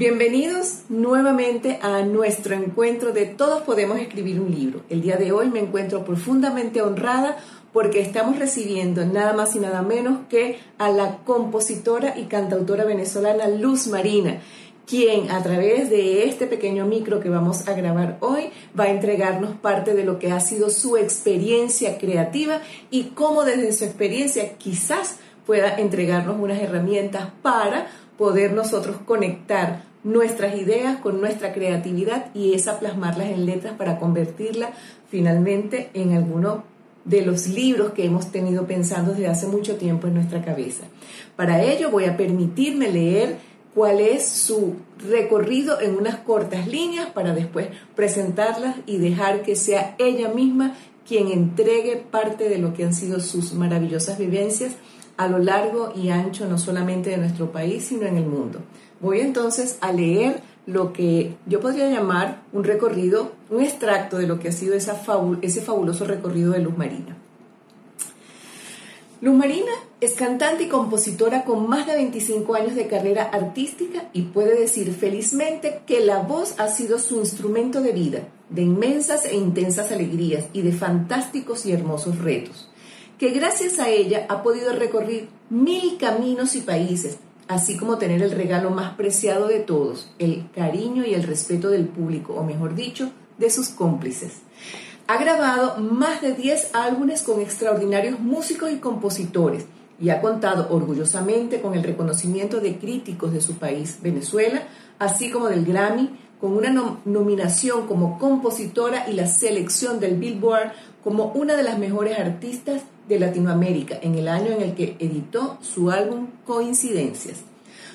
Bienvenidos nuevamente a nuestro encuentro de Todos podemos escribir un libro. El día de hoy me encuentro profundamente honrada porque estamos recibiendo nada más y nada menos que a la compositora y cantautora venezolana Luz Marina, quien a través de este pequeño micro que vamos a grabar hoy va a entregarnos parte de lo que ha sido su experiencia creativa y cómo desde su experiencia quizás pueda entregarnos unas herramientas para poder nosotros conectar nuestras ideas con nuestra creatividad y esa plasmarlas en letras para convertirla finalmente en alguno de los libros que hemos tenido pensando desde hace mucho tiempo en nuestra cabeza. Para ello voy a permitirme leer cuál es su recorrido en unas cortas líneas para después presentarlas y dejar que sea ella misma quien entregue parte de lo que han sido sus maravillosas vivencias a lo largo y ancho no solamente de nuestro país, sino en el mundo. Voy entonces a leer lo que yo podría llamar un recorrido, un extracto de lo que ha sido ese fabuloso recorrido de Luz Marina. Luz Marina es cantante y compositora con más de 25 años de carrera artística y puede decir felizmente que la voz ha sido su instrumento de vida, de inmensas e intensas alegrías y de fantásticos y hermosos retos que gracias a ella ha podido recorrer mil caminos y países, así como tener el regalo más preciado de todos, el cariño y el respeto del público, o mejor dicho, de sus cómplices. Ha grabado más de 10 álbumes con extraordinarios músicos y compositores y ha contado orgullosamente con el reconocimiento de críticos de su país, Venezuela, así como del Grammy, con una nominación como compositora y la selección del Billboard como una de las mejores artistas de Latinoamérica en el año en el que editó su álbum Coincidencias.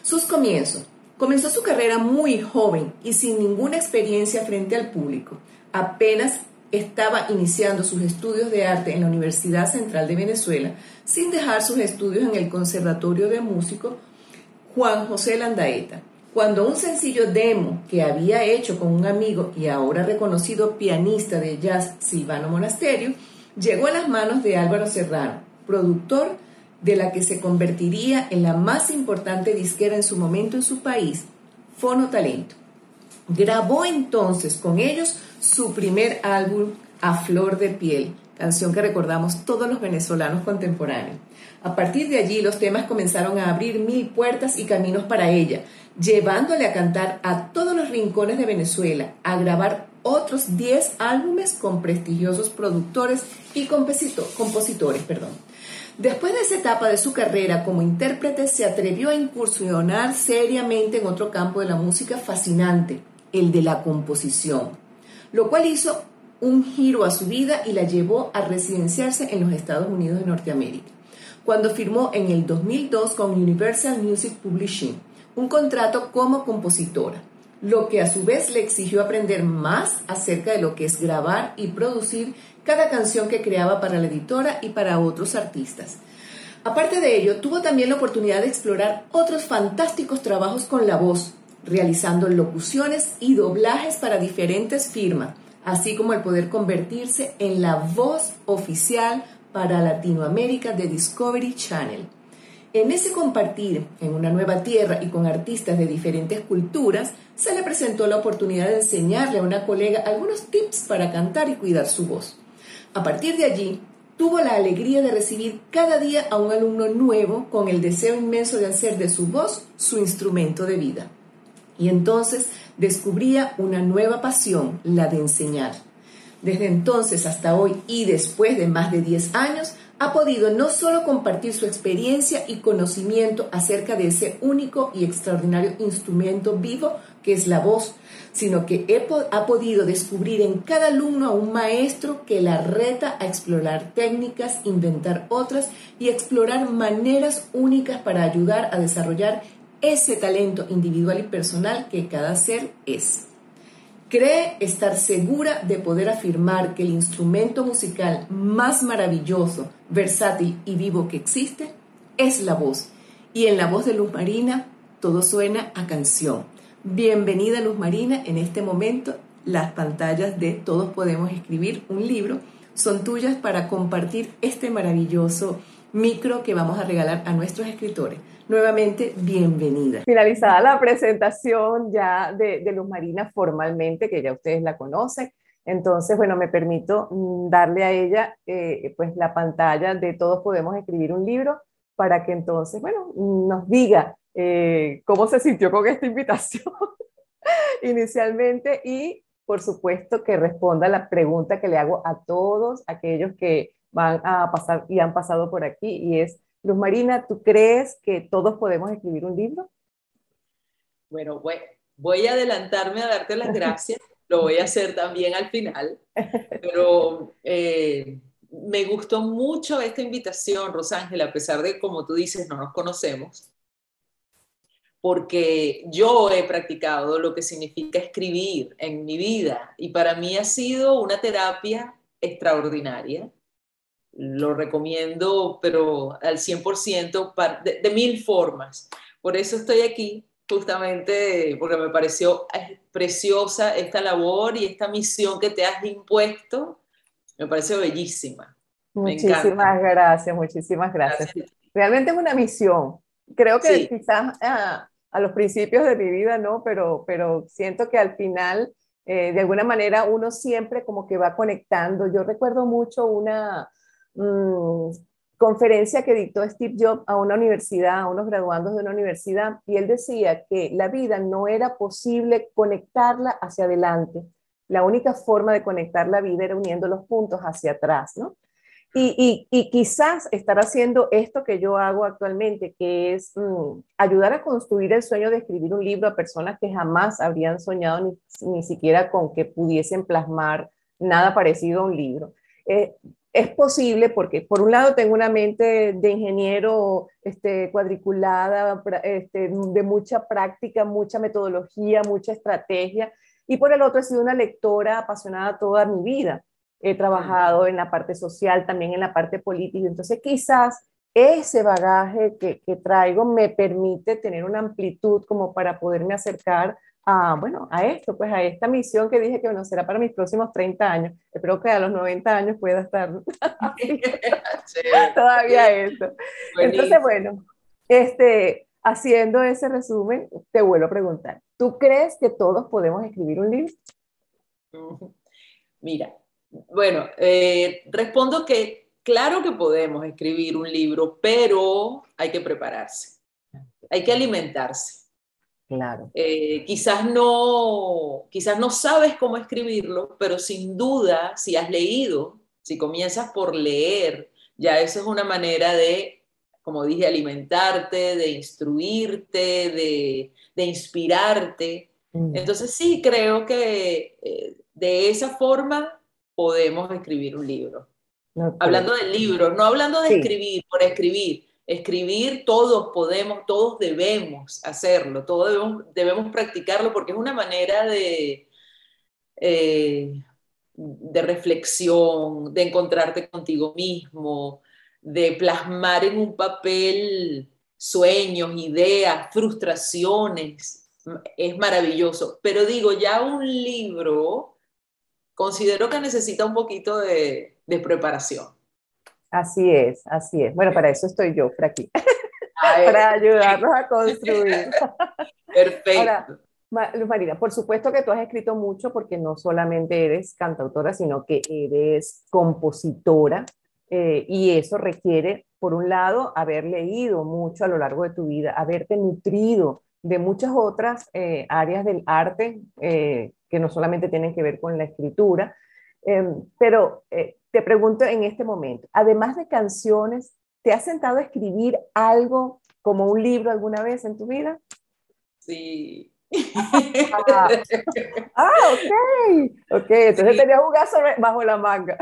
Sus comienzos. Comenzó su carrera muy joven y sin ninguna experiencia frente al público. Apenas estaba iniciando sus estudios de arte en la Universidad Central de Venezuela, sin dejar sus estudios en el Conservatorio de Músico Juan José Landaeta. Cuando un sencillo demo que había hecho con un amigo y ahora reconocido pianista de jazz Silvano Monasterio, llegó a las manos de Álvaro Serrano, productor de la que se convertiría en la más importante disquera en su momento en su país, Fono Talento. Grabó entonces con ellos su primer álbum A Flor de Piel, canción que recordamos todos los venezolanos contemporáneos. A partir de allí los temas comenzaron a abrir mil puertas y caminos para ella, llevándole a cantar a todos los rincones de Venezuela, a grabar otros 10 álbumes con prestigiosos productores y compositores. Perdón. Después de esa etapa de su carrera como intérprete, se atrevió a incursionar seriamente en otro campo de la música fascinante, el de la composición, lo cual hizo un giro a su vida y la llevó a residenciarse en los Estados Unidos de Norteamérica, cuando firmó en el 2002 con Universal Music Publishing un contrato como compositora lo que a su vez le exigió aprender más acerca de lo que es grabar y producir cada canción que creaba para la editora y para otros artistas. Aparte de ello, tuvo también la oportunidad de explorar otros fantásticos trabajos con la voz, realizando locuciones y doblajes para diferentes firmas, así como el poder convertirse en la voz oficial para Latinoamérica de Discovery Channel. En ese compartir en una nueva tierra y con artistas de diferentes culturas, se le presentó la oportunidad de enseñarle a una colega algunos tips para cantar y cuidar su voz. A partir de allí, tuvo la alegría de recibir cada día a un alumno nuevo con el deseo inmenso de hacer de su voz su instrumento de vida. Y entonces descubría una nueva pasión, la de enseñar. Desde entonces hasta hoy y después de más de 10 años, ha podido no solo compartir su experiencia y conocimiento acerca de ese único y extraordinario instrumento vivo que es la voz, sino que ha podido descubrir en cada alumno a un maestro que la reta a explorar técnicas, inventar otras y explorar maneras únicas para ayudar a desarrollar ese talento individual y personal que cada ser es. Cree estar segura de poder afirmar que el instrumento musical más maravilloso, versátil y vivo que existe es la voz. Y en la voz de Luz Marina todo suena a canción. Bienvenida Luz Marina, en este momento las pantallas de Todos Podemos Escribir un libro son tuyas para compartir este maravilloso micro que vamos a regalar a nuestros escritores. Nuevamente, bienvenida. Finalizada la presentación ya de, Luz Marina formalmente, que ya ustedes la conocen, entonces, bueno, me permito mm, darle a ella eh, pues la pantalla de Todos Podemos Escribir un Libro para que entonces, bueno, nos diga eh, cómo se sintió con esta invitación inicialmente y, por supuesto, que responda la pregunta que le hago a todos aquellos que van a pasar y han pasado por aquí y es, Luz Marina, ¿tú crees que todos podemos escribir un libro? Bueno, voy, a adelantarme a darte las gracias, lo voy a hacer también al final, pero eh, me gustó mucho esta invitación, Rosángela, a pesar de, como tú dices, no nos conocemos, porque yo he practicado lo que significa escribir en mi vida y para mí ha sido una terapia extraordinaria lo recomiendo, pero al 100%, de, de mil formas. Por eso estoy aquí, justamente porque me pareció preciosa esta labor y esta misión que te has impuesto, me parece bellísima. Muchísimas gracias, muchísimas gracias. Realmente es una misión. Creo que quizás a, a, los principios de mi vida no, pero, pero siento que al final, eh, de alguna manera, uno siempre como que va conectando. Yo recuerdo mucho una, Mm, conferencia que dictó Steve Jobs a una universidad, a unos graduandos de una universidad, y él decía que la vida no era posible conectarla hacia adelante. La única forma de conectar la vida era uniendo los puntos hacia atrás, ¿no? Y, quizás estar haciendo esto que yo hago actualmente, que es mm, ayudar a construir el sueño de escribir un libro a personas que jamás habrían soñado ni, ni siquiera con que pudiesen plasmar nada parecido a un libro. Eh, es posible porque por un lado tengo una mente de ingeniero este, cuadriculada, este, de mucha práctica, mucha metodología, mucha estrategia, y por el otro he sido una lectora apasionada toda mi vida. He trabajado en la parte social, también en la parte política, entonces quizás ese bagaje que, que traigo me permite tener una amplitud como para poderme acercar a, bueno, a esto, pues a esta misión que dije que bueno, será para mis próximos 30 años. Espero que a los 90 años pueda estar todavía esto. Entonces, bueno, este, haciendo ese resumen, te vuelvo a preguntar, ¿tú crees que todos podemos escribir un libro? Mira, bueno, eh, respondo que claro que podemos escribir un libro, pero hay que prepararse, hay que alimentarse Claro. Eh, quizás, no, quizás no sabes cómo escribirlo, pero sin duda, si has leído, si comienzas por leer, ya eso es una manera de, como dije, alimentarte, de instruirte, de, de inspirarte. Mm. Entonces sí, creo que eh, de esa forma podemos escribir un libro. Hablando del libro, no hablando de escribir por escribir, Escribir todos podemos, todos debemos hacerlo, todos debemos, practicarlo porque es una manera de, eh, de reflexión, de encontrarte contigo mismo, de plasmar en un papel sueños, ideas, frustraciones. Es maravilloso. Pero digo, ya un libro considero que necesita un poquito de preparación. Así es, así es. Bueno, para eso estoy yo, por aquí, para ayudarnos a construir. Perfecto. Ahora, Luz Marina, por supuesto que tú has escrito mucho porque no solamente eres cantautora, sino que eres compositora eh, y eso requiere, por un lado, haber leído mucho a lo largo de tu vida, haberte nutrido de muchas otras eh, áreas del arte eh, que no solamente tienen que ver con la escritura, em, pero te pregunto en este momento, además de canciones, ¿te has sentado a escribir algo como un libro alguna vez en tu vida? Sí. Ah, ah ok. Ok, entonces tenías un gaso bajo la manga.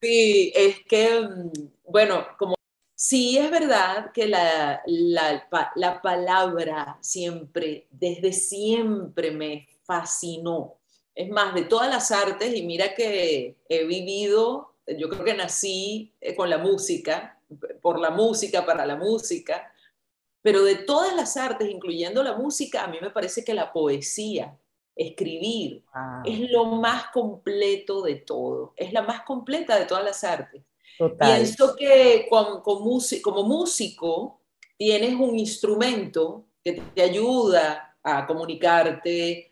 Sí, es que, mm, bueno, como sí es verdad que la, la, la palabra siempre, desde siempre me fascinó es más, de todas las artes, y mira que he vivido, yo creo que nací eh, con la música, por la música, para la música, pero de todas las artes, incluyendo la música, a mí me parece que la poesía, escribir, es lo más completo de todo, es la más completa de todas las artes. Pienso que como músico tienes un instrumento que te ayuda a comunicarte,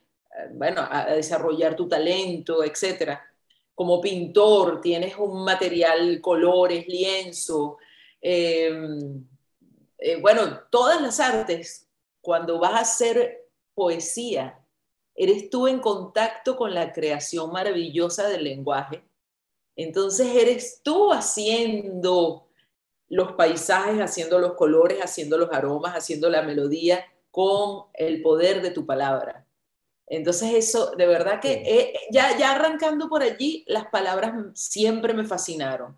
bueno, a desarrollar tu talento, etcétera. Como pintor tienes un material, colores, lienzo, em, eh, bueno, todas las artes, cuando vas a hacer poesía, eres tú en contacto con la creación maravillosa del lenguaje. Entonces eres tú haciendo los paisajes, haciendo los colores, haciendo los aromas, haciendo la melodía con el poder de tu palabra. Entonces eso, de verdad que eh, ya, ya arrancando por allí, las palabras siempre me fascinaron.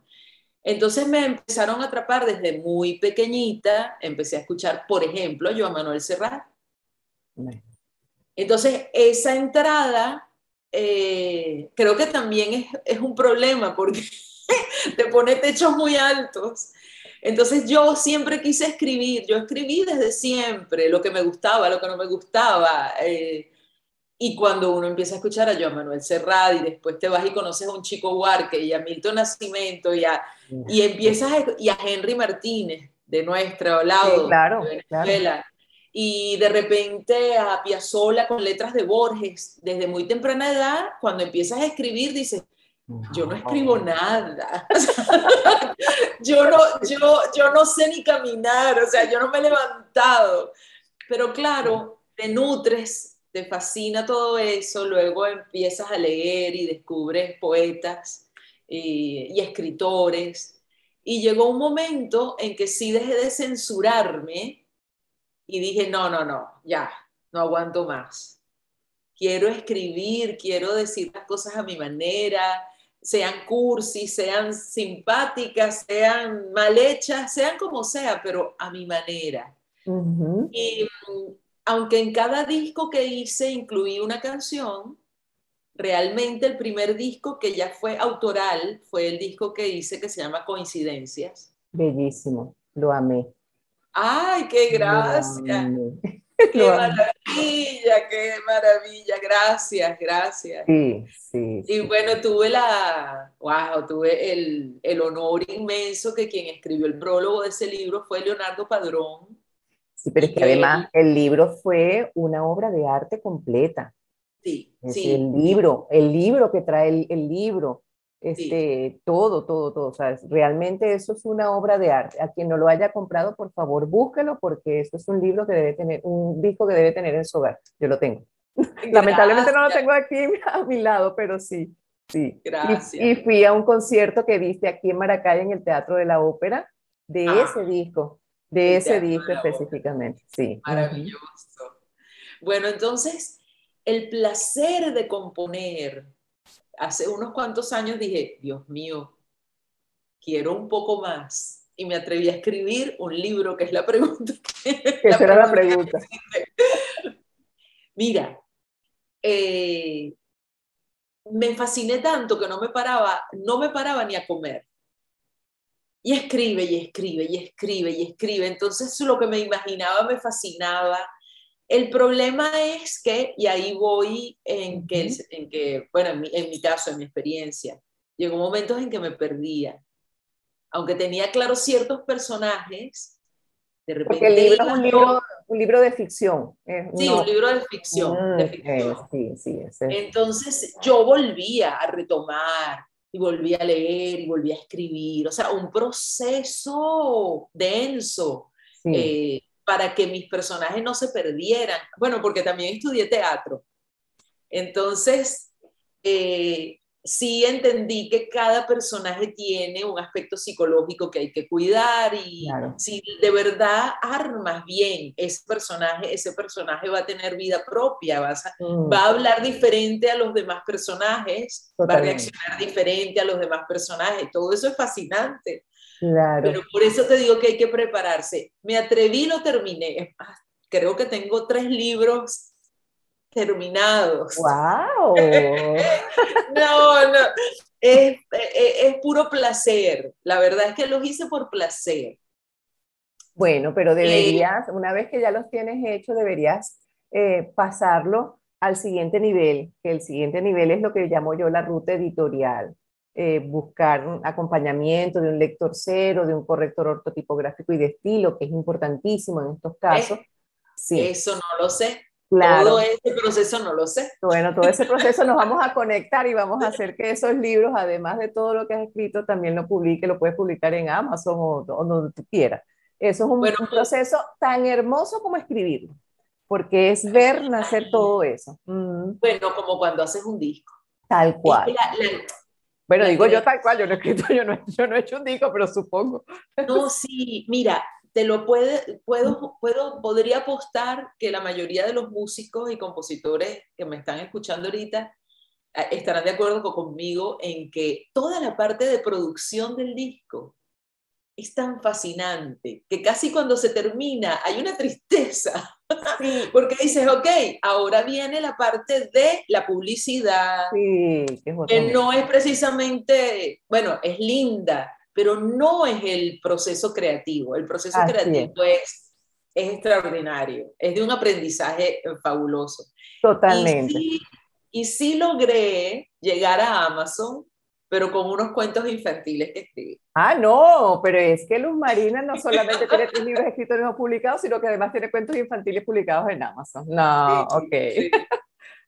Entonces me empezaron a atrapar desde muy pequeñita, empecé a escuchar, por ejemplo, a Joan Manuel Serrat. Entonces, esa entrada eh, creo que también es, es, un problema porque te pone techos muy altos. Entonces yo siempre quise escribir, yo escribí desde siempre lo que me gustaba, lo que no me gustaba. Eh, y cuando uno empieza a escuchar a Joan Manuel Serrat y después te vas y conoces a un chico Huarque y a Milton Nascimento y, a, y empiezas a, y a Henry Martínez de nuestro lado, claro, de Venezuela, y de repente a Piazzolla con letras de Borges, desde muy temprana edad, cuando empiezas a escribir, dices, yo no. escribo nada, yo, no, yo, yo no sé ni caminar, o sea, yo no me he levantado, pero claro, te nutres, te fascina todo eso, luego empiezas a leer y descubres poetas y, y escritores, y llegó un momento en que sí dejé de censurarme, y dije, no, no, no, ya, no aguanto más. Quiero escribir, quiero decir las cosas a mi manera, sean cursi, sean simpáticas, sean mal hechas, sean como sea, pero a mi manera. Y mm, aunque en cada disco que hice incluí una canción, realmente el primer disco que ya fue autoral fue el disco que hice que se llama Coincidencias. Bellísimo, lo amé. ¡Ay, qué gracia! ¡Qué maravilla, qué maravilla! Gracias, gracias. Sí, sí. Y bueno, tuve la, wow, tuve el, el honor inmenso que quien escribió el prólogo de ese libro fue Leonardo Padrón. Sí, pero es que además el libro fue una obra de arte completa. Sí, sí. El libro, el libro que trae el, el libro, este, todo, todo, todo. O sea, realmente eso es una obra de arte. A quien no lo haya comprado, por favor, búsquelo porque eso es un libro que debe tener, un disco que debe tener en su hogar. Yo lo tengo. Lamentablemente no lo tengo aquí a mi lado, pero sí, sí. Gracias. Y, fui a un concierto que viste aquí en Maracay, en el Teatro de la Ópera, de ah. ese disco, de ese disco específicamente. Sí. Maravilloso. Bueno, entonces, el placer de componer, hace unos cuantos años dije, Dios mío, quiero un poco más. Y me atreví a escribir un libro, que es la pregunta. Que, esa era la pregunta. Mira, eh, me fasciné tanto que no me paraba, no me paraba ni a comer. Y escribe, y escribe, y escribe, y escribe. Entonces lo que me imaginaba me fascinaba el problema es que, y ahí voy en que, en que bueno, en mi, en mi, caso, en mi experiencia, llegó momentos en que me perdía. Aunque tenía claro ciertos personajes, de repente... Porque el libro es un libro, un libro de ficción. sí, un libro de ficción. Mm, de ficción. sí, sí, Entonces yo volvía a retomar y volvía a leer y volvía a escribir. O sea, un proceso denso. Sí. Eh, para que mis personajes no se perdieran. Bueno, porque también estudié teatro. Entonces, eh, sí entendí que cada personaje tiene un aspecto psicológico que hay que cuidar y si de verdad armas bien ese personaje, ese personaje va a tener vida propia, mm. va a hablar diferente a los demás personajes, va a reaccionar diferente a los demás personajes. Todo eso es fascinante. Pero por eso te digo que hay que prepararse. Me atreví, lo terminé. creo que tengo tres libros terminados. ¡Wow! no, no. Es, es, puro placer. La verdad es que los hice por placer. Bueno, pero deberías, una vez que ya los tienes hechos, deberías eh, pasarlo al siguiente nivel, que el siguiente nivel es lo que llamo yo la ruta editorial eh, buscar un acompañamiento de un lector cero, de un corrector ortotipográfico y de estilo, que es importantísimo en estos casos. Sí. Eso no lo sé. Claro. Todo ese proceso no lo sé. Bueno, todo ese proceso nos vamos a conectar y vamos a hacer que esos libros, además de todo lo que has escrito, también lo publique, lo puedes publicar en Amazon o, donde tú quieras. Eso es un, un, proceso tan hermoso como escribirlo, porque es ver nacer todo eso. Mm. Bueno, como cuando haces un disco. Tal cual. bueno, digo yo tal cual, yo no he escrito, yo no, yo no he hecho un disco, pero supongo. No, sí, mira, te lo puede, puedo, puedo, podría apostar que la mayoría de los músicos y compositores que me están escuchando ahorita eh, estarán de acuerdo conmigo en que toda la parte de producción del disco es tan fascinante que casi cuando se termina hay una tristeza, porque dices, ok, ahora viene la parte de la publicidad, que no es precisamente, bueno, es linda, pero no es el proceso creativo. El proceso creativo es. es. extraordinario, es de un aprendizaje fabuloso. Totalmente. Y sí, logré llegar a Amazon, pero con unos cuentos infantiles que escribí. Ah, no, pero es que Luz Marina no solamente tiene tres libros escritos no publicados, sino que además tiene cuentos infantiles publicados en Amazon. No, ok.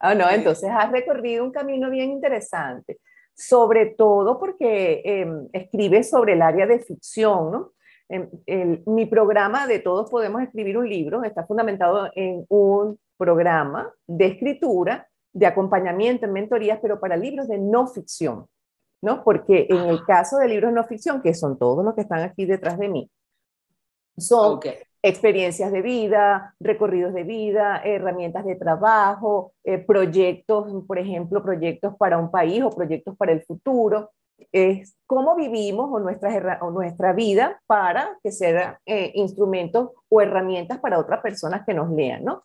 ah, no, entonces has recorrido un camino bien interesante sobre todo porque em, escribe sobre el área de ficción, ¿no? Em, mi programa de Todos Podemos Escribir un Libro está fundamentado en un programa de escritura, de acompañamiento en mentorías, pero para libros de no ficción, ¿no? Porque en el caso de libros de no ficción, que son todos los que están aquí detrás de mí, son experiencias de vida, recorridos de vida, herramientas de trabajo, eh, proyectos, por ejemplo, proyectos para un país o proyectos para el futuro. Es cómo vivimos o nuestra, vida para que sean eh, instrumentos o herramientas para otras personas que nos lean, ¿no?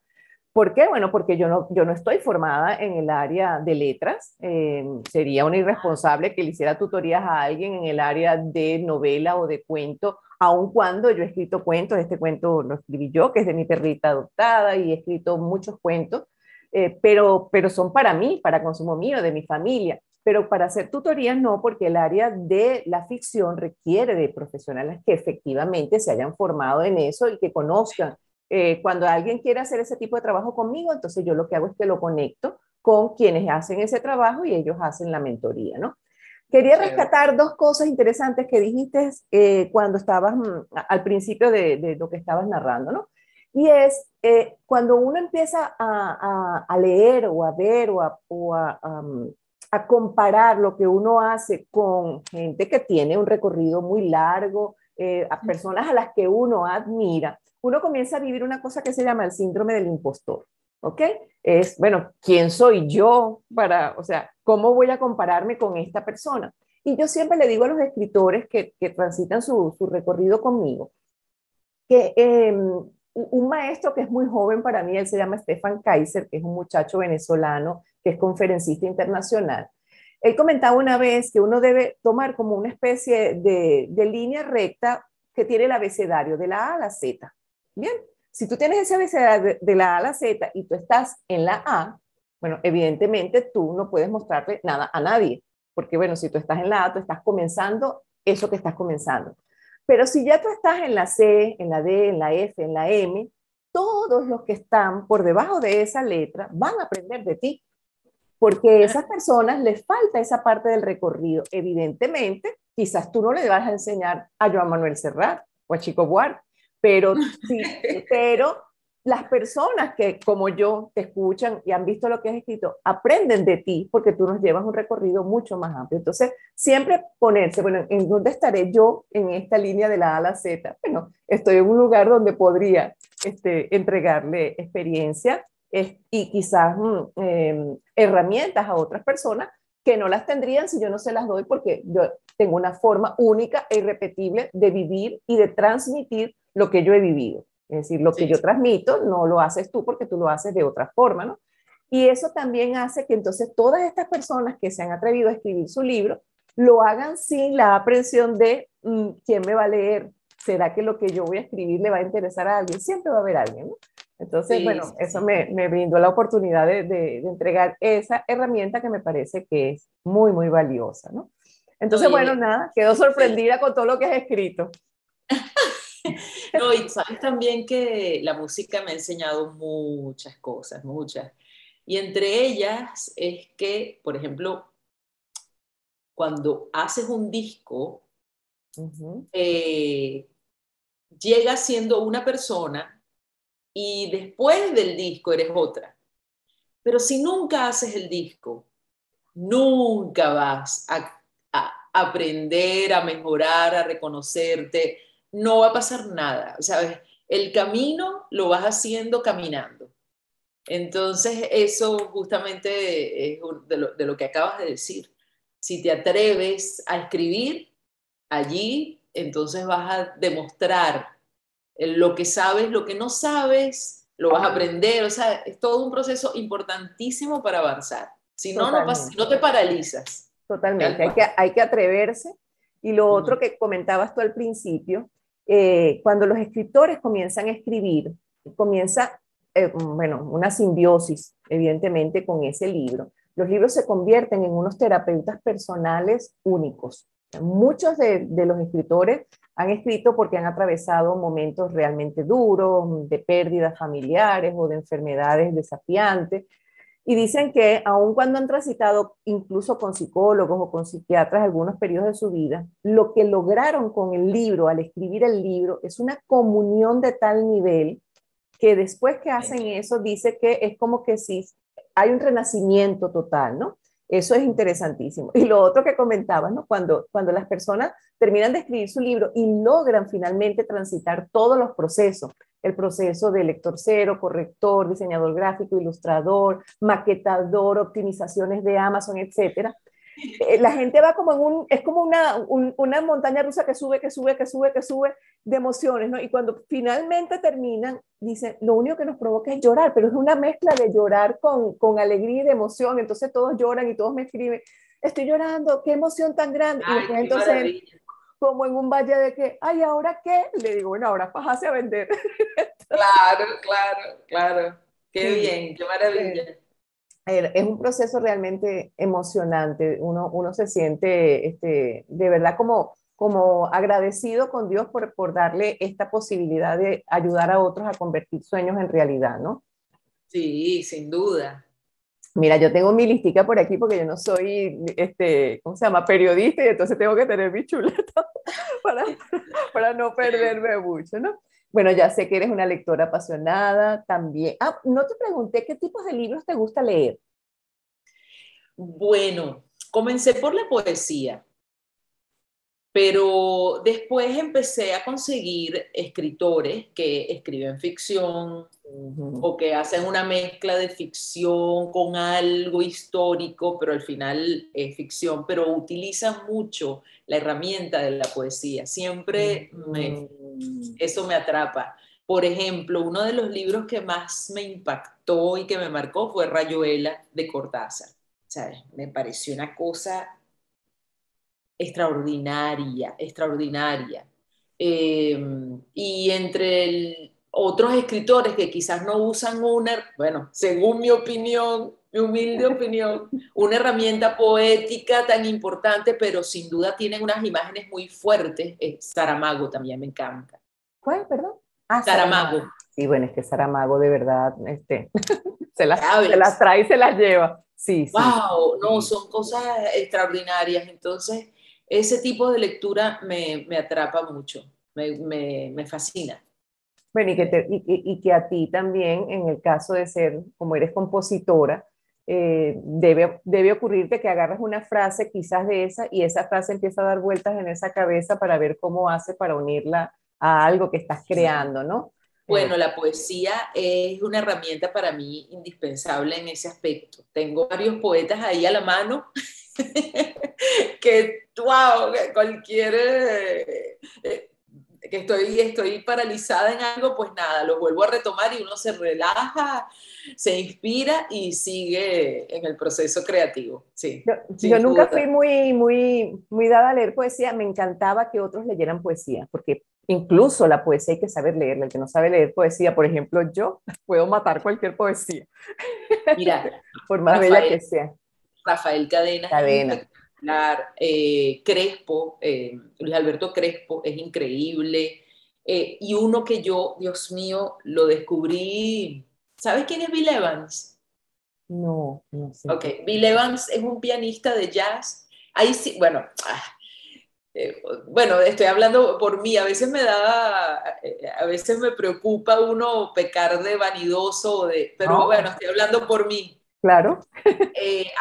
¿Por qué? Bueno, porque yo no, estoy formada en el área de letras. Eh, sería una irresponsable que le hiciera tutorías a alguien en el área de novela o de cuento aun cuando yo he escrito cuentos, este cuento lo escribí yo, que es de mi perrita adoptada, y he escrito muchos cuentos, eh, pero, pero son para mí, para consumo mío, de mi familia. Pero para hacer tutorías no, porque el área de la ficción requiere de profesionales que efectivamente se hayan formado en eso y que conozcan. Eh, cuando alguien quiere hacer ese tipo de trabajo conmigo, entonces yo lo que hago es que lo conecto con quienes hacen ese trabajo y ellos hacen la mentoría, ¿no? Quería rescatar dos cosas interesantes que dijiste eh, cuando estabas mm, al principio de, lo que estabas narrando, ¿no? Y es eh, cuando uno empieza a, leer o a ver o, mm, a, comparar lo que uno hace con gente que tiene un recorrido muy largo, eh, a personas a las que uno admira, uno comienza a vivir una cosa que se llama el síndrome del impostor. ¿Ok? Es, bueno, ¿quién soy yo para, o sea, cómo voy a compararme con esta persona? Y yo siempre le digo a los escritores que, que transitan su, su, recorrido conmigo, que em, un maestro que es muy joven para mí, él se llama Stefan Kaiser, que es un muchacho venezolano, que es conferencista internacional. Él comentaba una vez que uno debe tomar como una especie de, de línea recta que tiene el abecedario de la A a la Z. Bien, si tú tienes ese abecedario de, la A a la Z y tú estás en la A, bueno, evidentemente tú no puedes mostrarle nada a nadie, porque bueno, si tú estás en la A, tú estás comenzando eso que estás comenzando. Pero si ya tú estás en la C, en la D, en la F, en la M, todos los que están por debajo de esa letra van a aprender de ti, porque a esas personas les falta esa parte del recorrido. Evidentemente, quizás tú no le vas a enseñar a Joan Manuel Serrat o a Chico Buarque, pero sí, pero las personas que como yo te escuchan y han visto lo que has escrito, aprenden de ti porque tú nos llevas un recorrido mucho más amplio. Entonces, siempre ponerse, bueno, ¿en dónde estaré yo en esta línea de la A a la Z? Bueno, estoy en un lugar donde podría este, entregarle experiencia y quizás mm, em, herramientas a otras personas que no las tendrían si yo no se las doy porque yo tengo una forma única e irrepetible de vivir y de transmitir lo que yo he vivido. Es decir, lo que yo transmito no lo haces tú porque tú lo haces de otra forma, ¿no? Y eso también hace que entonces todas estas personas que se han atrevido a escribir su libro lo hagan sin la aprensión de mm, quién me va a leer, será que lo que yo voy a escribir le va a interesar a alguien, siempre va a haber alguien, ¿no? Entonces, bueno, eso me, me, brindó la oportunidad de, de, de, entregar esa herramienta que me parece que es muy, muy valiosa, ¿no? Entonces, bueno, nada, quedó sorprendida con todo lo que has escrito. no, y sabes también que la música me ha enseñado muchas cosas, muchas. Y entre ellas es que, por ejemplo, cuando haces un disco, eh, llega siendo una persona y después del disco eres otra. Pero si nunca haces el disco, nunca vas a, aprender, a mejorar, a reconocerte, no va a pasar nada, ¿sabes? El camino lo vas haciendo caminando. Entonces, eso justamente es de lo, de lo que acabas de decir. Si te atreves a escribir allí, entonces vas a demostrar lo que sabes, lo que no sabes, lo vas a aprender. O sea, es todo un proceso importantísimo para avanzar. Si no, no, no te paralizas. Totalmente, hay que, hay que atreverse. Y lo otro que comentabas tú al principio, eh, cuando los escritores comienzan a escribir, comienza, eh, bueno, una simbiosis, evidentemente, con ese libro. Los libros se convierten en unos terapeutas personales únicos. Muchos de, de los escritores han escrito porque han atravesado momentos realmente duros, de pérdidas familiares o de enfermedades desafiantes, y dicen que aun cuando han transitado incluso con psicólogos o con psiquiatras algunos periodos de su vida, lo que lograron con el libro, al escribir el libro, es una comunión de tal nivel que después que hacen eso, dice que es como que si hay un renacimiento total, ¿no? Eso es interesantísimo. Y lo otro que comentabas, ¿no? Cuando, cuando las personas terminan de escribir su libro y logran finalmente transitar todos los procesos, el proceso de lector cero, corrector, diseñador gráfico, ilustrador, maquetador, optimizaciones de Amazon, etcétera. Eh, la gente va como en un, es como una, una montaña rusa que sube, que sube, que sube, que sube de emociones, ¿no? Y cuando finalmente terminan, dicen, lo único que nos provoca es llorar, pero es una mezcla de llorar con, con alegría y de emoción, entonces todos lloran y todos me escriben, estoy llorando, qué emoción tan grande. y entonces, como en un valle de que, ay, ¿ahora qué? Le digo, bueno, ahora pasase a vender. claro, claro, claro. Qué bien, qué maravilla. Es un proceso realmente emocionante. Uno, uno se siente este, de verdad como, como agradecido con Dios por, por darle esta posibilidad de ayudar a otros a convertir sueños en realidad, ¿no? Sí, sin duda. Mira, yo tengo mi listica por aquí porque yo no soy, este, ¿cómo se llama? Periodista y entonces tengo que tener mi chuleta para, para no perderme mucho, ¿no? Bueno, ya sé que eres una lectora apasionada también. Ah, no te pregunté qué tipos de libros te gusta leer. Bueno, comencé por la poesía. Pero después empecé a conseguir escritores que escriben ficción o que hacen una mezcla de ficción con algo histórico, pero al final es ficción, pero utilizan mucho la herramienta de la poesía. Siempre eso me atrapa. Por ejemplo, uno de los libros que más me impactó y que me marcó fue Rayuela de Cortázar. ¿Sabes? Me pareció una cosa extraordinaria, extraordinaria. Em, y entre otros escritores que quizás no usan una, bueno, según mi opinión, mi humilde opinión, una herramienta poética tan importante, pero sin duda tienen unas imágenes muy fuertes, es Saramago también me encanta. ¿Cuál, perdón? Ah, Saramago. Sí, bueno, es que Saramago de verdad este, se, las, se las trae y se las lleva. Sí, sí. Wow, no, son cosas extraordinarias. Entonces, ese tipo de lectura me, me atrapa mucho, me, me, me fascina. Bueno, y que, y, que, a ti también, en el caso de ser, como eres compositora, eh, debe, debe ocurrirte que agarras una frase quizás de esa y esa frase empieza a dar vueltas en esa cabeza para ver cómo hace para unirla a algo que estás creando, ¿no? Bueno, la poesía es una herramienta para mí indispensable en ese aspecto. Tengo varios poetas ahí a la mano que, wow, cualquier... Eh, eh, que estoy, estoy paralizada en algo, pues nada, lo vuelvo a retomar y uno se relaja, se inspira y sigue en el proceso creativo. Sí, yo, nunca fui muy, muy, muy dada a leer poesía, me encantaba que otros leyeran poesía, porque incluso la poesía hay que saber leerla, el que no sabe leer poesía, por ejemplo, yo puedo matar cualquier poesía. Mira, por más bella que sea. Rafael Cadena. Cadena. Eh, Crespo, eh, Luis Alberto Crespo, es increíble. Eh, y uno que yo, Dios mío, lo descubrí. ¿Sabes quién es Bill Evans? No, no sé. Ok, Bill Evans es un pianista de jazz. Ahí sí, bueno, ah, bueno, estoy hablando por mí, a veces me da, a veces me preocupa uno pecar de vanidoso, de, pero bueno, estoy hablando por mí. Claro. Eh,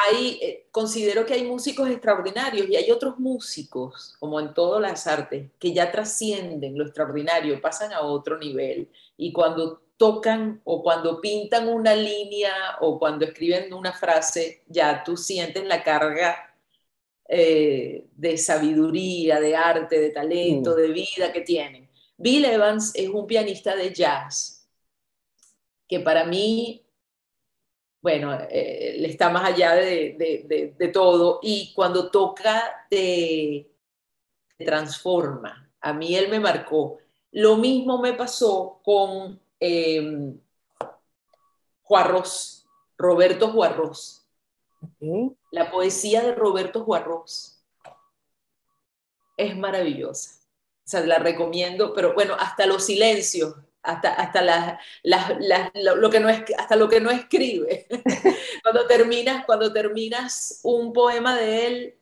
eh, considero que hay músicos extraordinarios y hay otros músicos, como en todas las artes, que ya trascienden lo extraordinario, pasan a otro nivel. Y cuando tocan o cuando pintan una línea o cuando escriben una frase, ya tú sientes la carga eh, de sabiduría, de arte, de talento, de vida que tienen. Bill Evans es un pianista de jazz que para mí bueno, eh, está más allá de, todo y cuando toca te, transforma. A mí él me marcó. Lo mismo me pasó con eh, Juarros, Roberto Juarros. La poesía de Roberto Juarros es maravillosa. O sea, la recomiendo, pero bueno, hasta los silencios hasta, hasta, lo que no es, hasta lo que no escribe. cuando, terminas, cuando terminas un poema de él,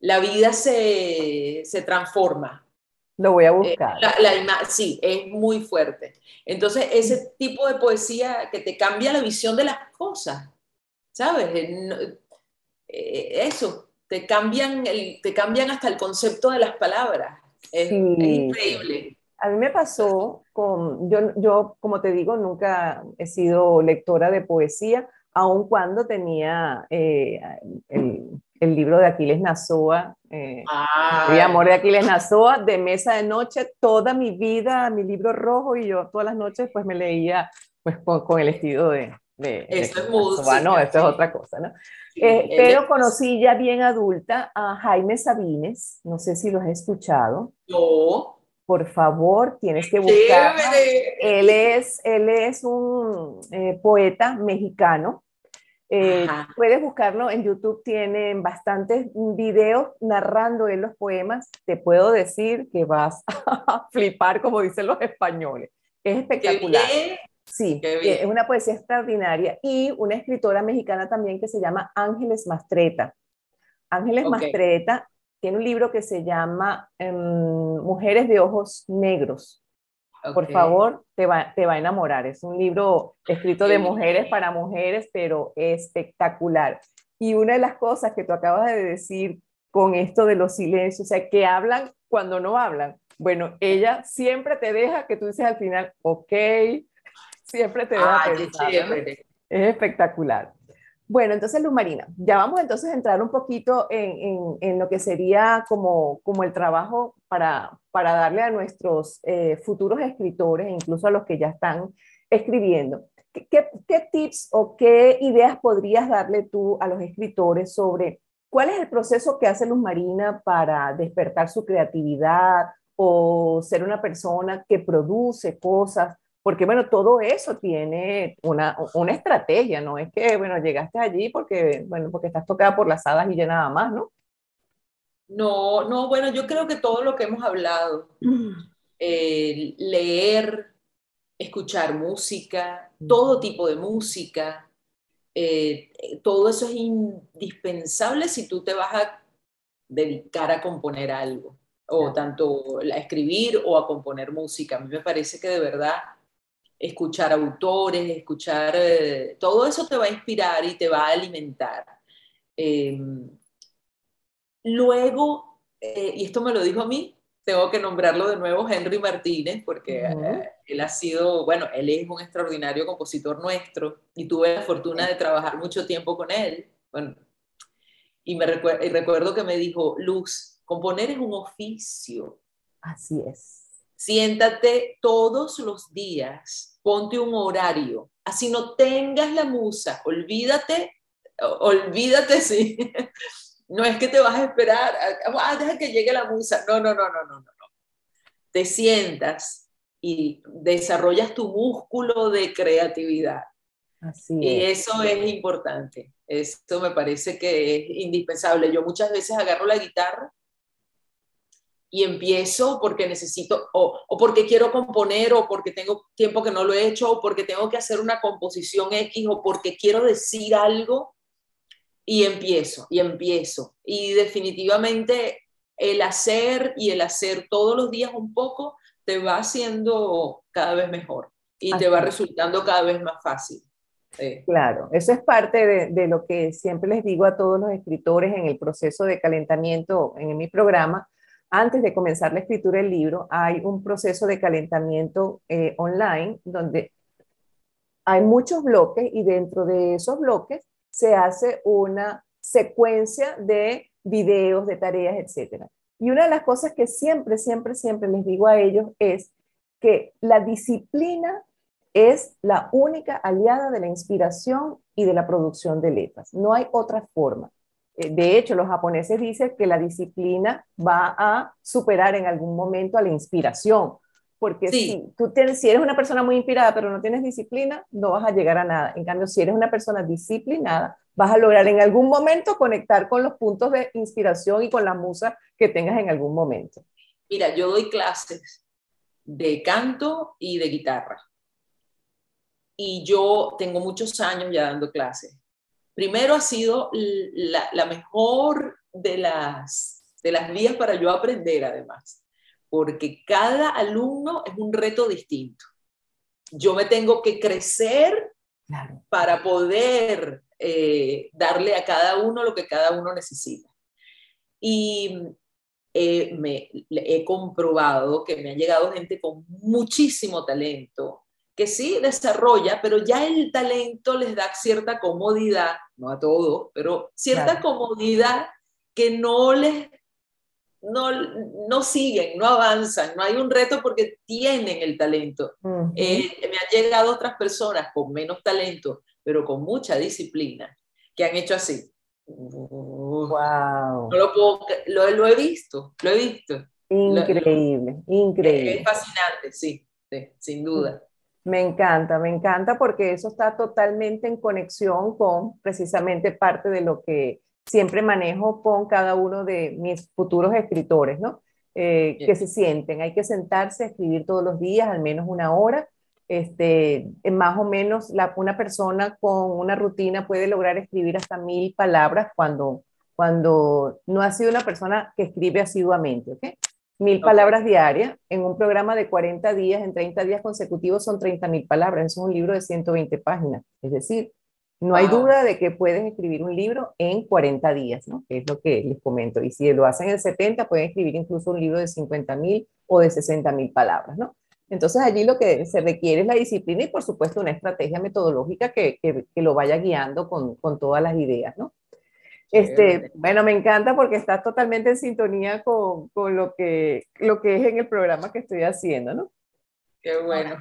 la vida se, transforma. Lo voy a eh, buscar. sí, es muy fuerte. Entonces, ese tipo de poesía que te cambia la visión de las cosas, ¿sabes? Eh, eh, eso, te cambian, el, te cambian hasta el concepto de las palabras. es increíble. A mí me pasó con, yo, yo, como te digo, nunca he sido lectora de poesía, aun cuando tenía eh, el, el, libro de Aquiles Nazoa, eh, ah. Amor de Aquiles Nazoa, de mesa de noche, toda mi vida, mi libro rojo, y yo todas las noches pues me leía pues con, el estilo de... de Eso es música. No, esto es otra cosa, ¿no? Eh, pero conocí ya bien adulta a Jaime Sabines, no sé si lo has escuchado. No por favor, tienes que buscar. Él es, él es un eh, poeta mexicano. Eh, puedes buscarlo en YouTube, tienen bastantes videos narrando él los poemas. Te puedo decir que vas a flipar, como dicen los españoles. Es espectacular. Sí, es una poesía extraordinaria. Y una escritora mexicana también que se llama Ángeles Mastreta. Ángeles Mastreta tiene un libro que se llama em, Mujeres de Ojos Negros. Por favor, te va, te va a enamorar. Es un libro escrito de mujeres para mujeres, pero espectacular. Y una de las cosas que tú acabas de decir con esto de los silencios, o sea, que hablan cuando no hablan. Bueno, ella siempre te deja que tú dices al final, ok, siempre te deja pensar. Es espectacular. Bueno, entonces Luz Marina, ya vamos entonces a entrar un poquito en, en, lo que sería como, como el trabajo para, para darle a nuestros eh, futuros escritores, e incluso a los que ya están escribiendo. ¿Qué, ¿Qué, tips o qué ideas podrías darle tú a los escritores sobre cuál es el proceso que hace Luz Marina para despertar su creatividad o ser una persona que produce cosas? Porque, bueno, todo eso tiene una, una, estrategia, no es que, bueno, llegaste allí porque, bueno, porque estás tocada por las hadas y ya nada más, ¿no? No, no, bueno, yo creo que todo lo que hemos hablado, eh, leer, escuchar música, todo tipo de música, eh, todo eso es indispensable si tú te vas a dedicar a componer algo, o tanto a escribir o a componer música. A mí me parece que de verdad escuchar autores, escuchar, eh, todo eso te va a inspirar y te va a alimentar. Em, luego, eh, y esto me lo dijo a mí, tengo que nombrarlo de nuevo Henry Martínez, porque eh, él ha sido, bueno, él es un extraordinario compositor nuestro y tuve la fortuna de trabajar mucho tiempo con él. Bueno, y, me y recuerdo que me dijo, Luz, componer es un oficio. Así es Siéntate todos los días, ponte un horario, así no tengas la musa, olvídate, olvídate, sí. No es que te vas a esperar, ah, deja que llegue la musa. No, no, no, no, no, no. Te sientas y desarrollas tu músculo de creatividad. Así y eso es importante. Esto me parece que es indispensable. Yo muchas veces agarro la guitarra y empiezo porque necesito, o, o, porque quiero componer, o porque tengo tiempo que no lo he hecho, o porque tengo que hacer una composición X, o porque quiero decir algo, y empiezo, y empiezo. Y definitivamente el hacer y el hacer todos los días un poco te va haciendo cada vez mejor y te va resultando cada vez más fácil. Claro, eso es parte de, de, lo que siempre les digo a todos los escritores en el proceso de calentamiento en mi programa. Antes de comenzar la escritura del libro, hay un proceso de calentamiento eh, online donde hay muchos bloques y dentro de esos bloques se hace una secuencia de videos, de tareas, etc. Y una de las cosas que siempre, siempre, siempre les digo a ellos es que la disciplina es la única aliada de la inspiración y de la producción de letras. No hay otra forma. Eh, de hecho, los japoneses dicen que la disciplina va a superar en algún momento a la inspiración, porque si tú tienes, si eres una persona muy inspirada pero no tienes disciplina, no vas a llegar a nada. En cambio, si eres una persona disciplinada, vas a lograr en algún momento conectar con los puntos de inspiración y con la musa que tengas en algún momento. Mira, yo doy clases de canto y de guitarra. Y yo tengo muchos años ya dando clases. Primero ha sido la, la mejor de las, de las vías para yo aprender, además porque cada alumno es un reto distinto. Yo me tengo que crecer para poder eh, darle a cada uno lo que cada uno necesita. Y eh, me, he comprobado que me ha llegado gente con muchísimo talento, que sí desarrolla, pero ya el talento les da cierta comodidad, no a todos, pero cierta comodidad que no les no, no siguen, no avanzan, no hay un reto porque tienen el talento. Eh, me han llegado otras personas con menos talento, pero con mucha disciplina, que han hecho así. Wow. lo, lo, he visto, lo he visto. Increíble, increíble. Es fascinante, sí, sin duda. Me encanta, me encanta porque eso está totalmente en conexión con precisamente parte de lo que siempre manejo con cada uno de mis futuros escritores, ¿no? Eh, que se sienten, hay que sentarse a escribir todos los días, al menos una hora. Este, más o menos la, una persona con una rutina puede lograr escribir hasta mil palabras cuando, cuando no ha sido una persona que escribe asiduamente, ¿ok? Mil palabras diarias en un programa de 40 días, en 30 días consecutivos son 30 mil palabras. Eso es un libro de 120 páginas. Es decir, no hay duda de que puedes escribir un libro en 40 días, ¿no? Que es lo que les comento. Y si lo hacen en 70, pueden escribir incluso un libro de 50 mil o de 60 mil palabras, ¿no? Entonces allí lo que se requiere es la disciplina y por supuesto una estrategia metodológica que, que, lo vaya guiando con, con, todas las ideas, ¿no? Este, bueno, me encanta porque estás totalmente en sintonía con, con, lo, que, lo que es en el programa que estoy haciendo, ¿no? Qué bueno.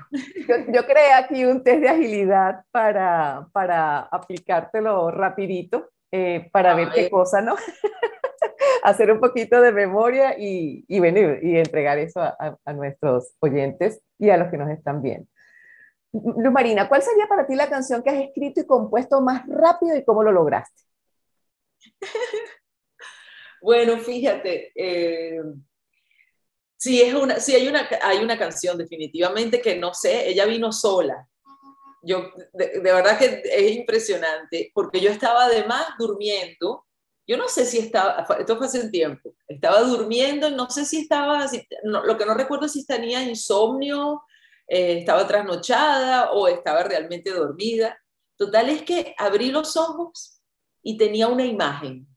Yo, creé aquí un test de agilidad para, para aplicártelo rapidito, eh, para ver qué cosa, ¿no? Hacer un poquito de memoria y, y, venir, y entregar eso a, a, nuestros oyentes y a los que nos están viendo. Luz Marina, ¿cuál sería para ti la canción que has escrito y compuesto más rápido y cómo lo lograste? bueno, fíjate, eh, Sí, es una, sí hay, una, hay una canción definitivamente que no sé, ella vino sola. Yo, de, verdad que es impresionante, porque yo estaba además durmiendo, yo no sé si estaba, esto fue hace un tiempo, estaba durmiendo, no sé si estaba, lo que no recuerdo es si tenía insomnio, eh, estaba trasnochada o estaba realmente dormida. Total es que abrí los ojos y tenía una imagen,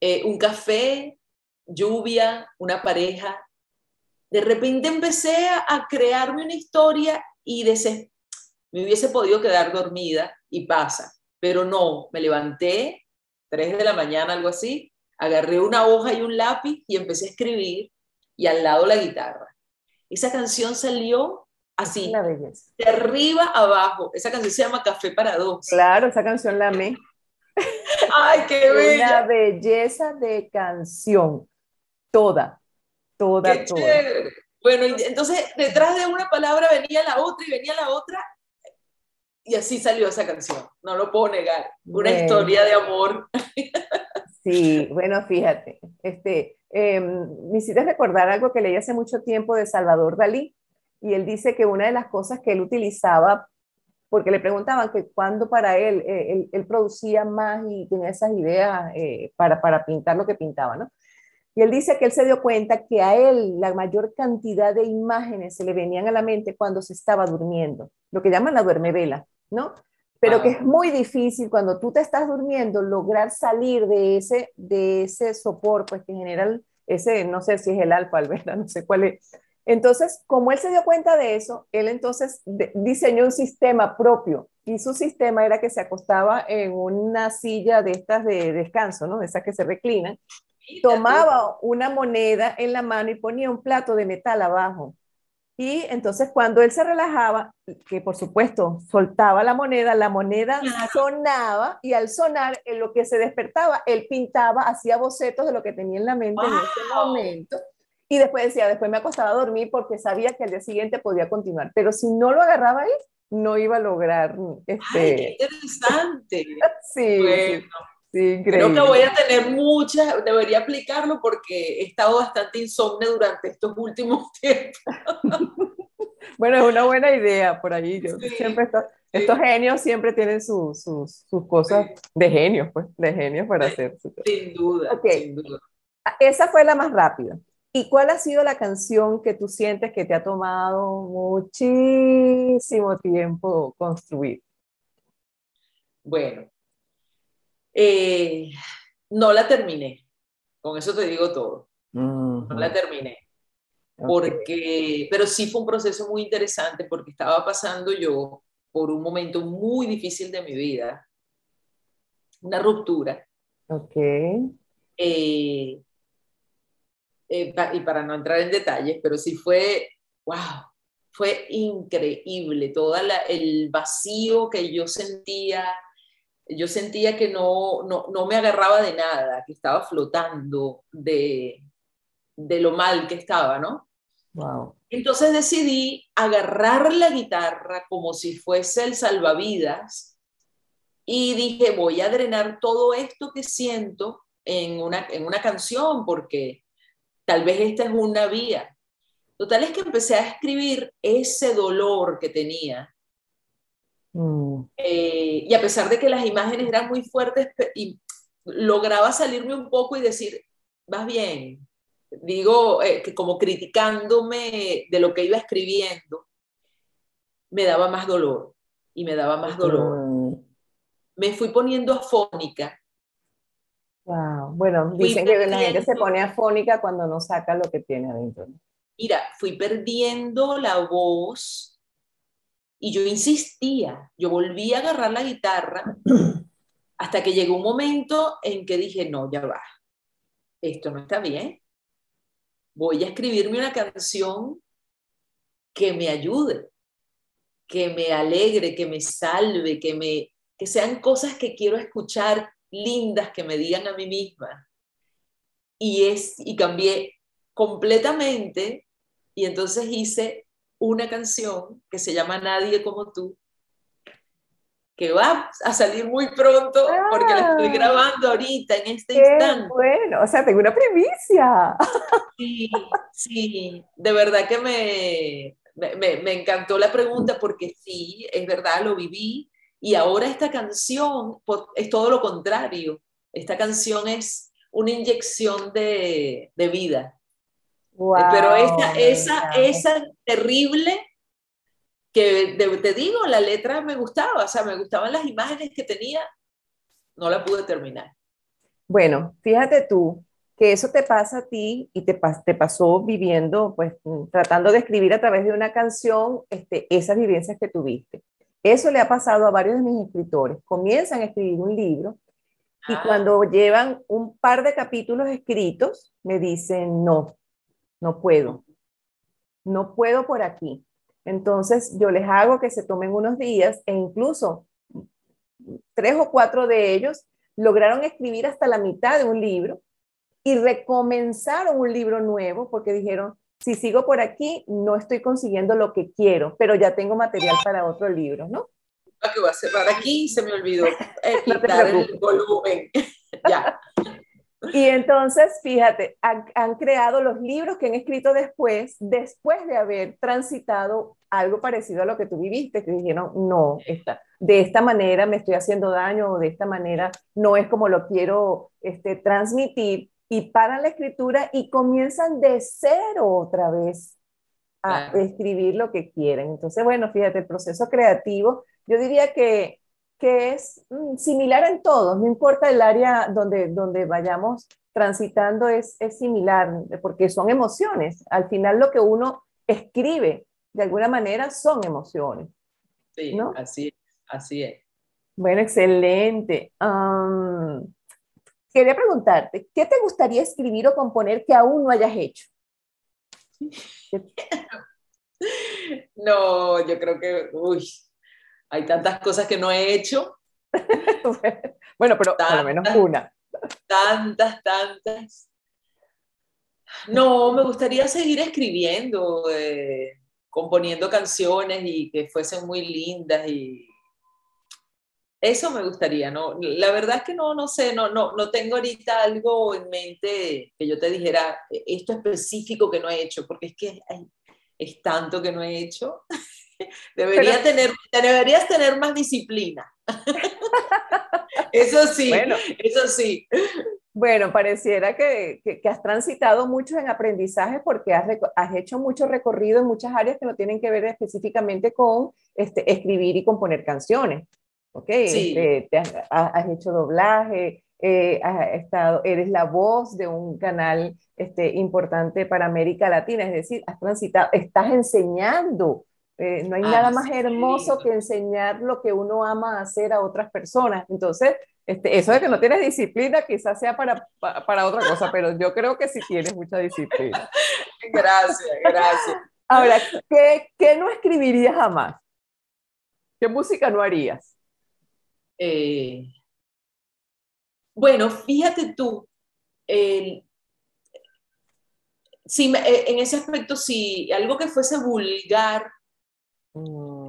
eh, un café lluvia, una pareja. De repente empecé a crearme una historia y me hubiese podido quedar dormida y pasa, pero no, me levanté, 3 de la mañana, algo así, agarré una hoja y un lápiz y empecé a escribir y al lado la guitarra. Esa canción salió así, de arriba abajo. Esa canción se llama Café para dos. Claro, esa canción la amé. Ay, qué bella. Una belleza de canción toda, toda, toda. Bueno, entonces detrás de una palabra venía la otra y venía la otra. y así salió esa canción, no lo puedo negar, una historia de amor. Sí, bueno, fíjate, este, eh, me hiciste recordar algo que leí hace mucho tiempo de Salvador Dalí, y él dice que una de las cosas que él utilizaba, porque le preguntaban que cuando para él, eh, él, producía más y tenía esas ideas eh, para, para pintar lo que pintaba, ¿no? Y él dice que él se dio cuenta que a él la mayor cantidad de imágenes se le venían a la mente cuando se estaba durmiendo, lo que llaman la duermevela. ¿no? Pero que es muy difícil cuando tú te estás durmiendo lograr salir de ese, de ese sopor, pues que en general ese, no sé si es el alfa, ¿verdad? No sé cuál es. Entonces, como él se dio cuenta de eso, él entonces diseñó un sistema propio y su sistema era que se acostaba en una silla de estas de descanso, ¿no? De esas que se reclinan, tomaba una moneda en la mano y ponía un plato de metal abajo y entonces cuando él se relajaba, que por supuesto soltaba la moneda, la moneda sonaba y al sonar, en lo que se despertaba, él pintaba, hacía bocetos de lo que tenía en la mente en ese momento. Y después decía, después me acostaba a dormir porque sabía que al día siguiente podía continuar. Pero si no lo agarraba ahí, no iba a lograr... Este... Ay, qué interesante. sí. Bueno. Creo que voy a tener muchas, debería aplicarlo porque he estado bastante insomne durante estos últimos tiempos. bueno, es una buena idea por ahí. siempre estos genios siempre tienen sus, sus, cosas de genios, pues, de genios para hacer. Sin duda, sin duda. Ah, esa fue la más rápida. ¿Y cuál ha sido la canción que tú sientes que te ha tomado muchísimo tiempo construir? Bueno, eh, no la terminé, con eso te digo todo. No la terminé. Porque, pero sí fue un proceso muy interesante porque estaba pasando yo por un momento muy difícil de mi vida, una ruptura. Ok. Eh, eh, y para no entrar en detalles, pero sí fue, wow, fue increíble, todo el vacío que yo sentía, yo sentía que no, no, me agarraba de nada, que estaba flotando de, de lo mal que estaba, ¿no? Wow. Entonces decidí agarrar la guitarra como si fuese el salvavidas y dije, voy a drenar todo esto que siento en una, en una canción porque tal vez esta es una vía. Total es que empecé a escribir ese dolor que tenía Mm. Eh, y a pesar de que las imágenes eran muy fuertes, y lograba salirme un poco y decir, vas bien, digo, eh, que como criticándome de lo que iba escribiendo, me daba más dolor y me daba más dolor. Mm. Me fui poniendo afónica. Wow. Bueno, dicen que la gente se pone afónica cuando no saca lo que tiene adentro. Mira, fui perdiendo la voz y yo insistía, yo volví a agarrar la guitarra hasta que llegó un momento en que dije, no, ya va, esto no está bien. Voy a escribirme una canción que me ayude, que me alegre, que me salve, que, me, que sean cosas que quiero escuchar lindas, que me digan a mí misma. Y, es, y cambié completamente y entonces hice una canción que se llama Nadie como tú, que va a salir muy pronto porque la estoy ah. grabando ahorita, en este instante. Bueno, o sea, tengo una primicia. Sí, sí, de verdad que me, me, me encantó la pregunta porque sí, es verdad, lo viví. Y ahora esta canción es todo lo contrario. Esta canción es una inyección de, de vida. Pero esa, esa, esa terrible que te digo, la letra me gustaba, o sea, me gustaban las imágenes que tenía, no la pude terminar. Bueno, fíjate tú que eso te pasa a ti y te, te pasó viviendo, pues tratando de escribir a través de una canción este, esas vivencias que tuviste. Eso le ha pasado a varios de mis escritores. Comienzan a escribir un libro y ah. cuando llevan un par de capítulos escritos, me dicen, no, no puedo, no puedo por aquí. Entonces yo les hago que se tomen unos días e incluso tres o cuatro de ellos lograron escribir hasta la mitad de un libro y recomenzaron un libro nuevo porque dijeron, si sigo por aquí, no estoy consiguiendo lo que quiero, pero ya tengo material para otro libro, ¿no? que voy a cerrar aquí, se me olvidó eh, quitar el volumen. ya. Y entonces, fíjate, han, creado los libros que han escrito después, después de haber transitado algo parecido a lo que tú viviste, que dijeron, no, esta, de esta manera me estoy haciendo daño o de esta manera no es como lo quiero este, transmitir, y paran la escritura y comienzan de cero otra vez a escribir lo que quieren. Entonces, bueno, fíjate, el proceso creativo, yo diría que que es mm, similar en todos, no importa el área donde, donde vayamos transitando, es, es similar, porque son emociones. Al final lo que uno escribe, de alguna manera, son emociones. Sí, ¿no? así, así es. Bueno, excelente. Quería preguntarte, ¿qué te gustaría escribir o componer que aún no hayas hecho? No, yo creo que, uy, hay tantas cosas que no he hecho. bueno, pero al menos una. Tantas, tantas. No, me gustaría seguir escribiendo, eh, componiendo canciones y que fuesen muy lindas y eso me gustaría, ¿no? La verdad es que no, no sé, no, no, no tengo ahorita algo en mente que yo te dijera esto específico que no he hecho, porque es que es tanto que no he hecho. Debería tener, deberías tener más disciplina. eso sí, bueno, eso sí. Bueno, pareciera que, que, has transitado mucho en aprendizaje porque has, has, hecho mucho recorrido en muchas áreas que no tienen que ver específicamente con este, escribir y componer canciones. ¿Ok? Sí. Este, has, hecho doblaje, eh, has estado, eres la voz de un canal este, importante para América Latina, es decir, has transitado, estás enseñando eh, no hay ah, nada más hermoso que enseñar lo que uno ama hacer a otras personas. Entonces, este, eso de que no tienes disciplina quizás sea para, para, otra cosa, pero yo creo que sí tienes mucha disciplina. Gracias, gracias. Ahora, ¿qué, qué no escribirías jamás? ¿Qué música no harías? Eh, bueno, fíjate tú, si, eh, en ese aspecto, si algo que fuese vulgar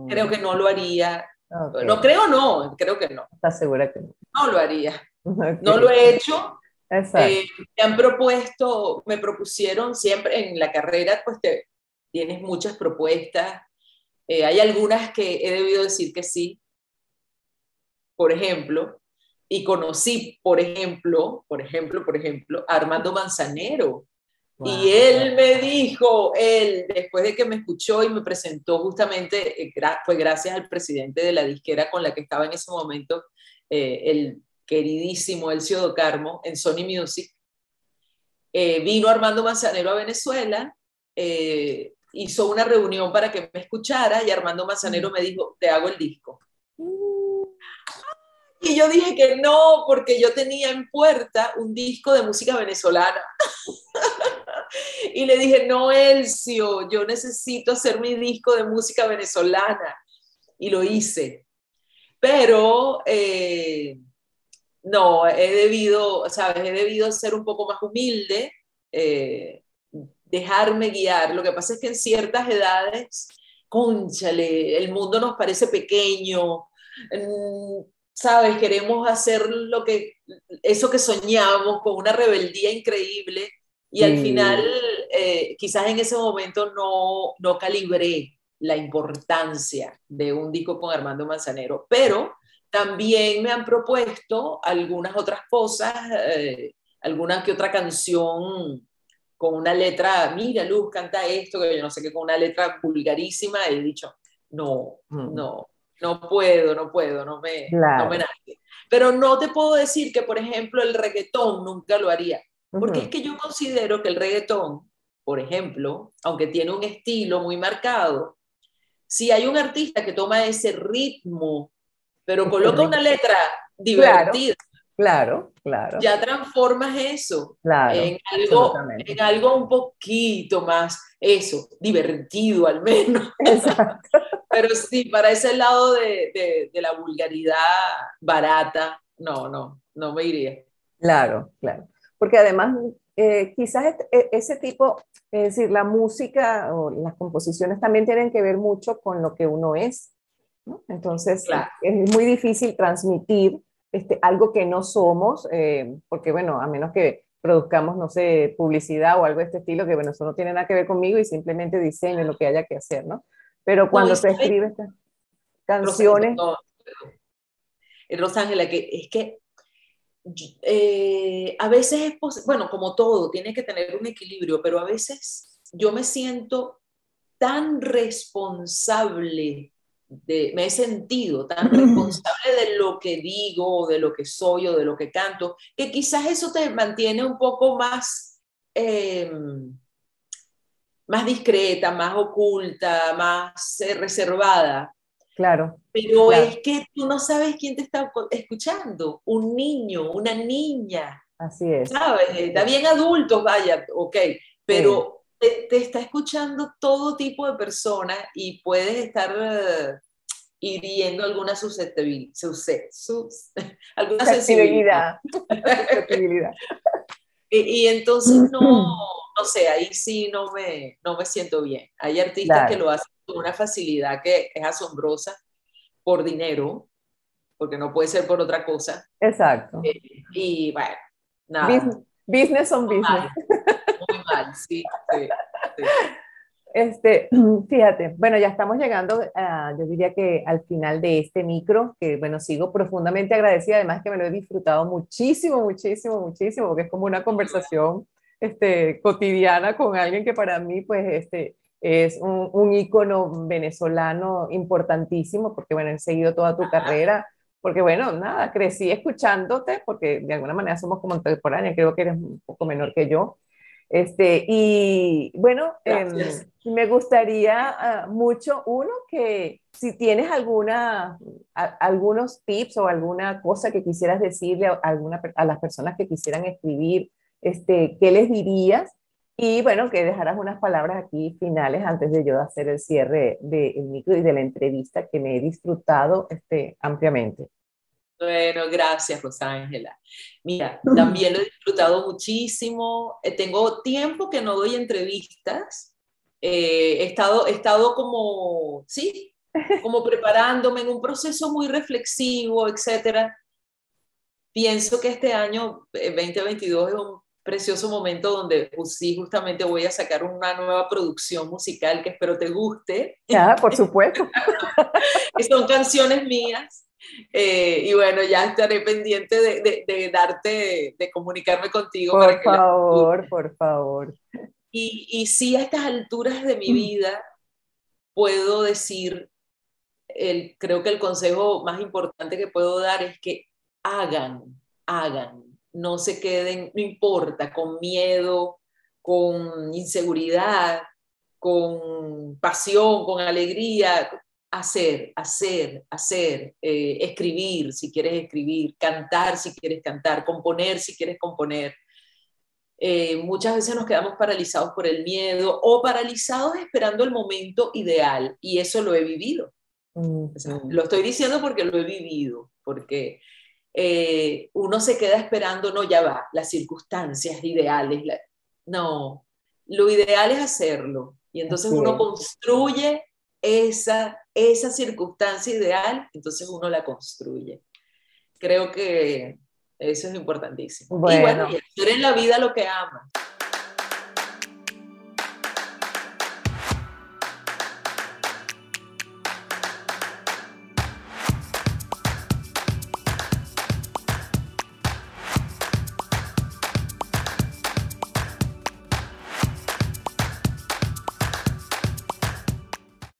Creo que no lo haría. No creo, no, creo que no. ¿Estás segura que no? No lo haría. No lo he hecho. Eh, me han propuesto, me propusieron siempre en la carrera, pues te, tienes muchas propuestas. Eh, hay algunas que he debido decir que sí. Por ejemplo, y conocí, por ejemplo, por ejemplo, por ejemplo, a Armando Manzanero, y él me dijo, él, después de que me escuchó y me presentó justamente, fue gracias al presidente de la disquera con la que estaba en ese momento, eh, el queridísimo Elcio Do Carmo, en Sony Music. Eh, vino Armando Manzanero a Venezuela, hizo una reunión para que me escuchara y Armando Manzanero me dijo, te hago el disco. Y yo dije que no, porque yo tenía en puerta un disco de música venezolana. y le dije, no, Elcio, yo necesito hacer mi disco de música venezolana. Y lo hice. Pero eh, no, he debido, ¿sabes? He debido ser un poco más humilde, eh, dejarme guiar. Lo que pasa es que en ciertas edades, conchale, el mundo nos parece pequeño. Mm, ¿sabes? Queremos hacer lo que, eso que soñamos con una rebeldía increíble y al final eh, quizás en ese momento no, no calibré la importancia de un disco con Armando Manzanero, pero también me han propuesto algunas otras cosas, eh, alguna que otra canción con una letra, mira Luz, canta esto, que yo no sé qué, con una letra vulgarísima, he dicho, no, mm. no, no puedo, no puedo, no me, no me nace. Pero no te puedo decir que, por ejemplo, el reggaetón nunca lo haría, porque es que yo considero que el reggaetón, por ejemplo, aunque tiene un estilo muy marcado, si hay un artista que toma ese ritmo, pero coloca una letra divertida, Claro, claro. Ya transformas eso en, algo, en algo un poquito más, eso, divertido al menos. Exacto. Pero sí, para ese lado de, de, la vulgaridad barata, no, no, no me iría. Claro, claro. Porque además, eh, quizás e, ese tipo, es decir, la música o las composiciones también tienen que ver mucho con lo que uno es Entonces, es muy difícil transmitir este, algo que no somos, eh, porque bueno, a menos que produzcamos, no sé, publicidad o algo de este estilo, que bueno, eso no tiene nada que ver conmigo y simplemente diseño lo que haya que hacer, ¿no? Pero cuando se escribe estas canciones... Rosángela, que es que eh, a veces es, bueno, como todo, tiene que tener un equilibrio, pero a veces yo me siento tan responsable, de, me he sentido tan responsable de lo que digo, de lo que soy o de lo que canto, que quizás eso te mantiene un poco más, em, más discreta, más oculta, más eh, reservada. Claro. Pero es que tú no sabes quién te está escuchando, un niño, una niña. Así es. ¿Sabes? Está bien adultos, vaya, ok, pero te, está escuchando todo tipo de personas y puedes estar uh, hiriendo alguna susceptibilidad, alguna sensibilidad. sensibilidad. y, y, entonces no, no sé, ahí sí no me, no me siento bien. Hay artistas que lo hacen una facilidad que es asombrosa por dinero, porque no puede ser por otra cosa. Exacto. Eh, y bueno, nada. Business, on business. Muy mal, sí, sí, Este, fíjate, bueno, ya estamos llegando, yo diría que al final de este micro, que bueno, sigo profundamente agradecida, además que me lo he disfrutado muchísimo, muchísimo, muchísimo, porque es como una conversación este, cotidiana con alguien que para mí, pues, este, es un, un ícono venezolano importantísimo, porque bueno, he seguido toda tu carrera, porque bueno, nada, crecí escuchándote, porque de alguna manera somos como contemporáneos, creo que eres un poco menor que yo. Este, y bueno, em, me gustaría ah, mucho, uno, que si tienes alguna, algunos tips o alguna cosa que quisieras decirle a, alguna, a las personas que quisieran escribir, este, ¿qué les dirías? Y bueno, que dejaras unas palabras aquí finales antes de yo hacer el cierre del micro y de la entrevista que me he disfrutado este, ampliamente. Bueno, gracias, Rosángela. Mira, también lo he disfrutado muchísimo. Eh, tengo tiempo que no doy entrevistas. Eh, he, estado, he estado como, sí, como preparándome en un proceso muy reflexivo, etcétera. Pienso que este año 2022 eh, es un precioso momento donde pues, sí, justamente voy a sacar una nueva producción musical que espero te guste. Ya, por supuesto. que son canciones mías. Eh, y bueno, ya estaré pendiente de, de, darte, de comunicarme contigo. Por favor, por favor. Y, y sí, a estas alturas de mi mm. vida puedo decir, el, creo que el consejo más importante que puedo dar es que hagan, hagan, no se queden, no importa, con miedo, con inseguridad, con pasión, con alegría, hacer, hacer, hacer, eh, escribir si quieres escribir, cantar si quieres cantar, componer si quieres componer. Eh, muchas veces nos quedamos paralizados por el miedo o paralizados esperando el momento ideal y eso lo he vivido. lo estoy diciendo porque lo he vivido, porque eh, uno se queda esperando, no, ya va, las circunstancias ideales. no, lo ideal es hacerlo. Y entonces uno construye esa, esa circunstancia ideal, entonces uno la construye. Creo que eso es importantísimo. Y bueno, y hacer en la vida lo que ama.